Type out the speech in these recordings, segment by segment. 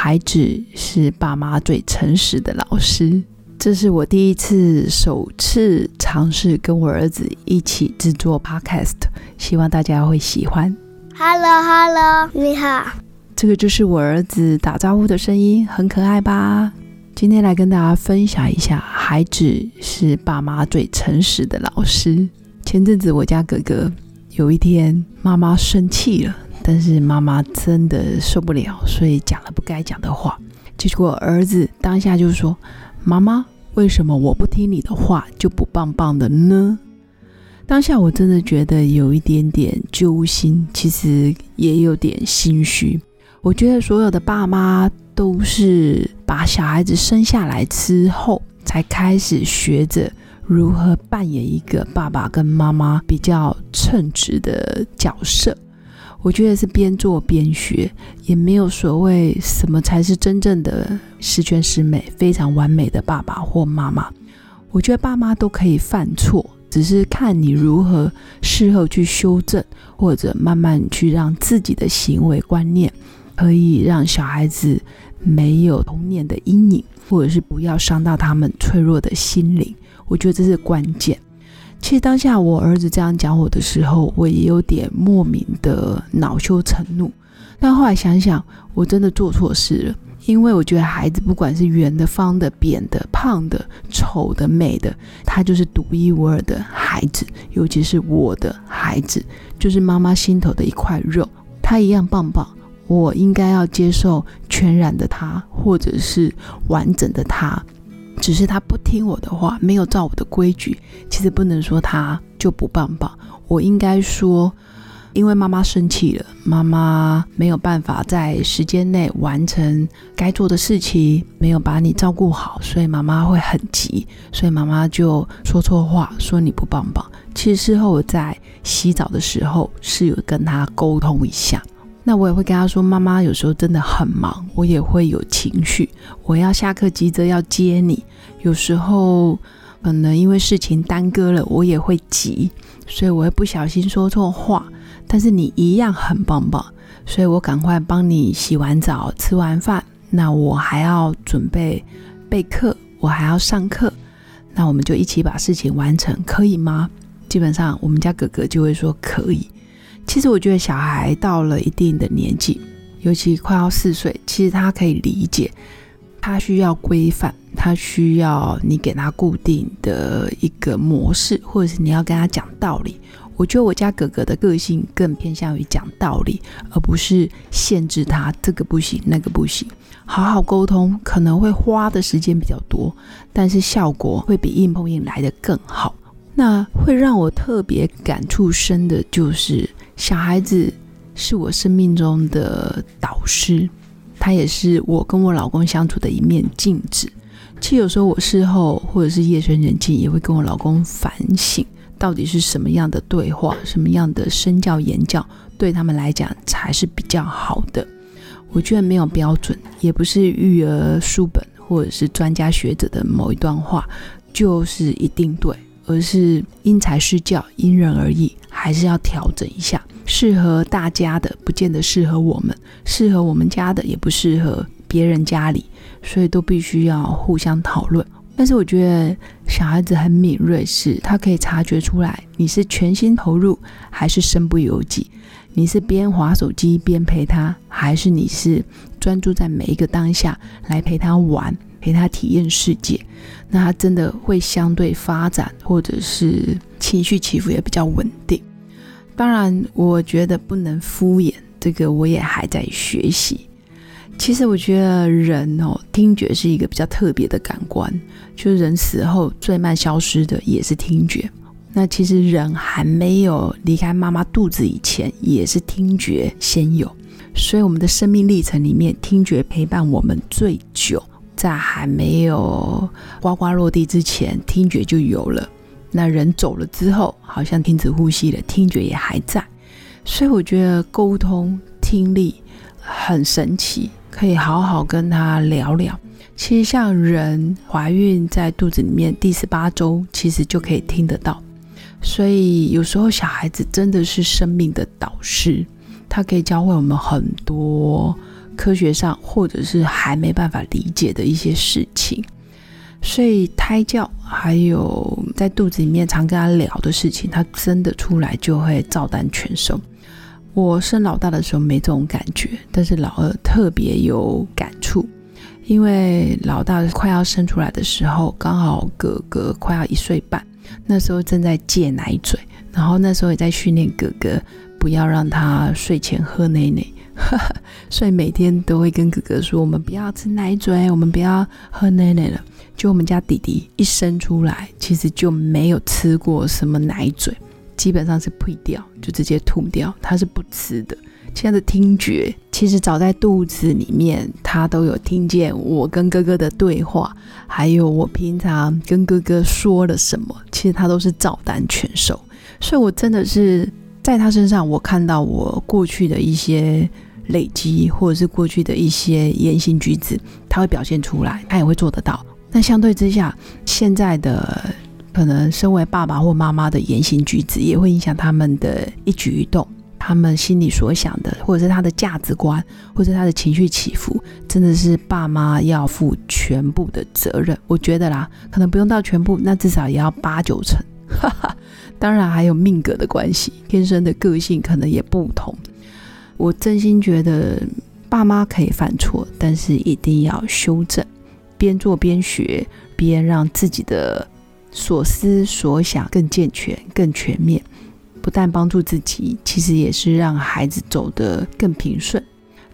孩子是爸妈最诚实的老师。这是我第一次首次尝试跟我儿子一起制作 Podcast，希望大家会喜欢。Hello，Hello，你好。这个就是我儿子打招呼的声音，很可爱吧？今天来跟大家分享一下，孩子是爸妈最诚实的老师。前阵子我家哥哥有一天妈妈生气了。但是妈妈真的受不了，所以讲了不该讲的话。结果儿子当下就说：“妈妈，为什么我不听你的话就不棒棒的呢？”当下我真的觉得有一点点揪心，其实也有点心虚。我觉得所有的爸妈都是把小孩子生下来之后，才开始学着如何扮演一个爸爸跟妈妈比较称职的角色。我觉得是边做边学，也没有所谓什么才是真正的十全十美、非常完美的爸爸或妈妈。我觉得爸妈都可以犯错，只是看你如何事后去修正，或者慢慢去让自己的行为观念可以让小孩子没有童年的阴影，或者是不要伤到他们脆弱的心灵。我觉得这是关键。其实当下我儿子这样讲我的时候，我也有点莫名的恼羞成怒。但后来想想，我真的做错事了，因为我觉得孩子不管是圆的、方的、扁的、胖的、丑的、美的，他就是独一无二的孩子，尤其是我的孩子，就是妈妈心头的一块肉，他一样棒棒。我应该要接受全然的他，或者是完整的他。只是他不听我的话，没有照我的规矩。其实不能说他就不棒棒，我应该说，因为妈妈生气了，妈妈没有办法在时间内完成该做的事情，没有把你照顾好，所以妈妈会很急，所以妈妈就说错话，说你不棒棒。其实事后我在洗澡的时候是有跟他沟通一下。那我也会跟他说，妈妈有时候真的很忙，我也会有情绪，我要下课急着要接你，有时候可能因为事情耽搁了，我也会急，所以我会不小心说错话。但是你一样很棒棒，所以我赶快帮你洗完澡、吃完饭，那我还要准备备课，我还要上课，那我们就一起把事情完成，可以吗？基本上我们家哥哥就会说可以。其实我觉得小孩到了一定的年纪，尤其快要四岁，其实他可以理解，他需要规范，他需要你给他固定的一个模式，或者是你要跟他讲道理。我觉得我家哥哥的个性更偏向于讲道理，而不是限制他这个不行那个不行。好好沟通可能会花的时间比较多，但是效果会比硬碰硬来的更好。那会让我特别感触深的就是，小孩子是我生命中的导师，他也是我跟我老公相处的一面镜子。其实有时候我事后或者是夜深人静，也会跟我老公反省，到底是什么样的对话，什么样的身教言教，对他们来讲才是比较好的。我觉得没有标准，也不是育儿书本或者是专家学者的某一段话就是一定对。而是因材施教，因人而异，还是要调整一下。适合大家的，不见得适合我们；适合我们家的，也不适合别人家里，所以都必须要互相讨论。但是我觉得小孩子很敏锐，是他可以察觉出来你是全心投入，还是身不由己；你是边划手机边陪他，还是你是专注在每一个当下来陪他玩。陪他体验世界，那他真的会相对发展，或者是情绪起伏也比较稳定。当然，我觉得不能敷衍，这个我也还在学习。其实我觉得人哦，听觉是一个比较特别的感官，就是人死后最慢消失的也是听觉。那其实人还没有离开妈妈肚子以前，也是听觉先有。所以我们的生命历程里面，听觉陪伴我们最久。在还没有呱呱落地之前，听觉就有了。那人走了之后，好像停止呼吸了，听觉也还在。所以我觉得沟通听力很神奇，可以好好跟他聊聊。其实像人怀孕在肚子里面第十八周，其实就可以听得到。所以有时候小孩子真的是生命的导师，他可以教会我们很多科学上或者是还没办法理解的一些事情。所以胎教还有在肚子里面常跟他聊的事情，他真的出来就会照单全收。我生老大的时候没这种感觉，但是老二特别有感触，因为老大快要生出来的时候，刚好哥哥快要一岁半，那时候正在戒奶嘴，然后那时候也在训练哥哥不要让他睡前喝奶奶。所以每天都会跟哥哥说：“我们不要吃奶嘴，我们不要喝奶奶了。”就我们家弟弟一生出来，其实就没有吃过什么奶嘴，基本上是呸掉，就直接吐掉，他是不吃的。现在的听觉，其实早在肚子里面，他都有听见我跟哥哥的对话，还有我平常跟哥哥说了什么，其实他都是照单全收。所以我真的是在他身上，我看到我过去的一些。累积或者是过去的一些言行举止，他会表现出来，他也会做得到。那相对之下，现在的可能身为爸爸或妈妈的言行举止，也会影响他们的一举一动，他们心里所想的，或者是他的价值观，或者他的情绪起伏，真的是爸妈要负全部的责任。我觉得啦，可能不用到全部，那至少也要八九成。哈哈当然还有命格的关系，天生的个性可能也不同。我真心觉得，爸妈可以犯错，但是一定要修正，边做边学，边让自己的所思所想更健全、更全面。不但帮助自己，其实也是让孩子走得更平顺。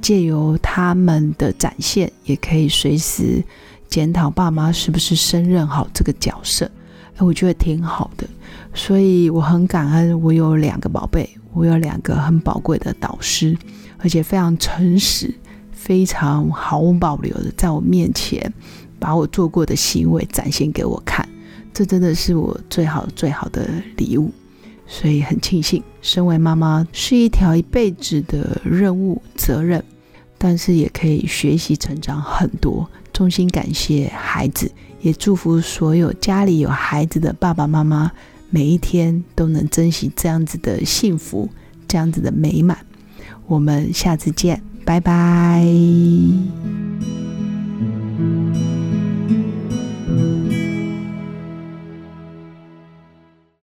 借由他们的展现，也可以随时检讨爸妈是不是胜任好这个角色。哎，我觉得挺好的，所以我很感恩，我有两个宝贝。我有两个很宝贵的导师，而且非常诚实、非常毫无保留的在我面前把我做过的行为展现给我看，这真的是我最好最好的礼物，所以很庆幸，身为妈妈是一条一辈子的任务责任，但是也可以学习成长很多。衷心感谢孩子，也祝福所有家里有孩子的爸爸妈妈。每一天都能珍惜这样子的幸福，这样子的美满。我们下次见，拜拜。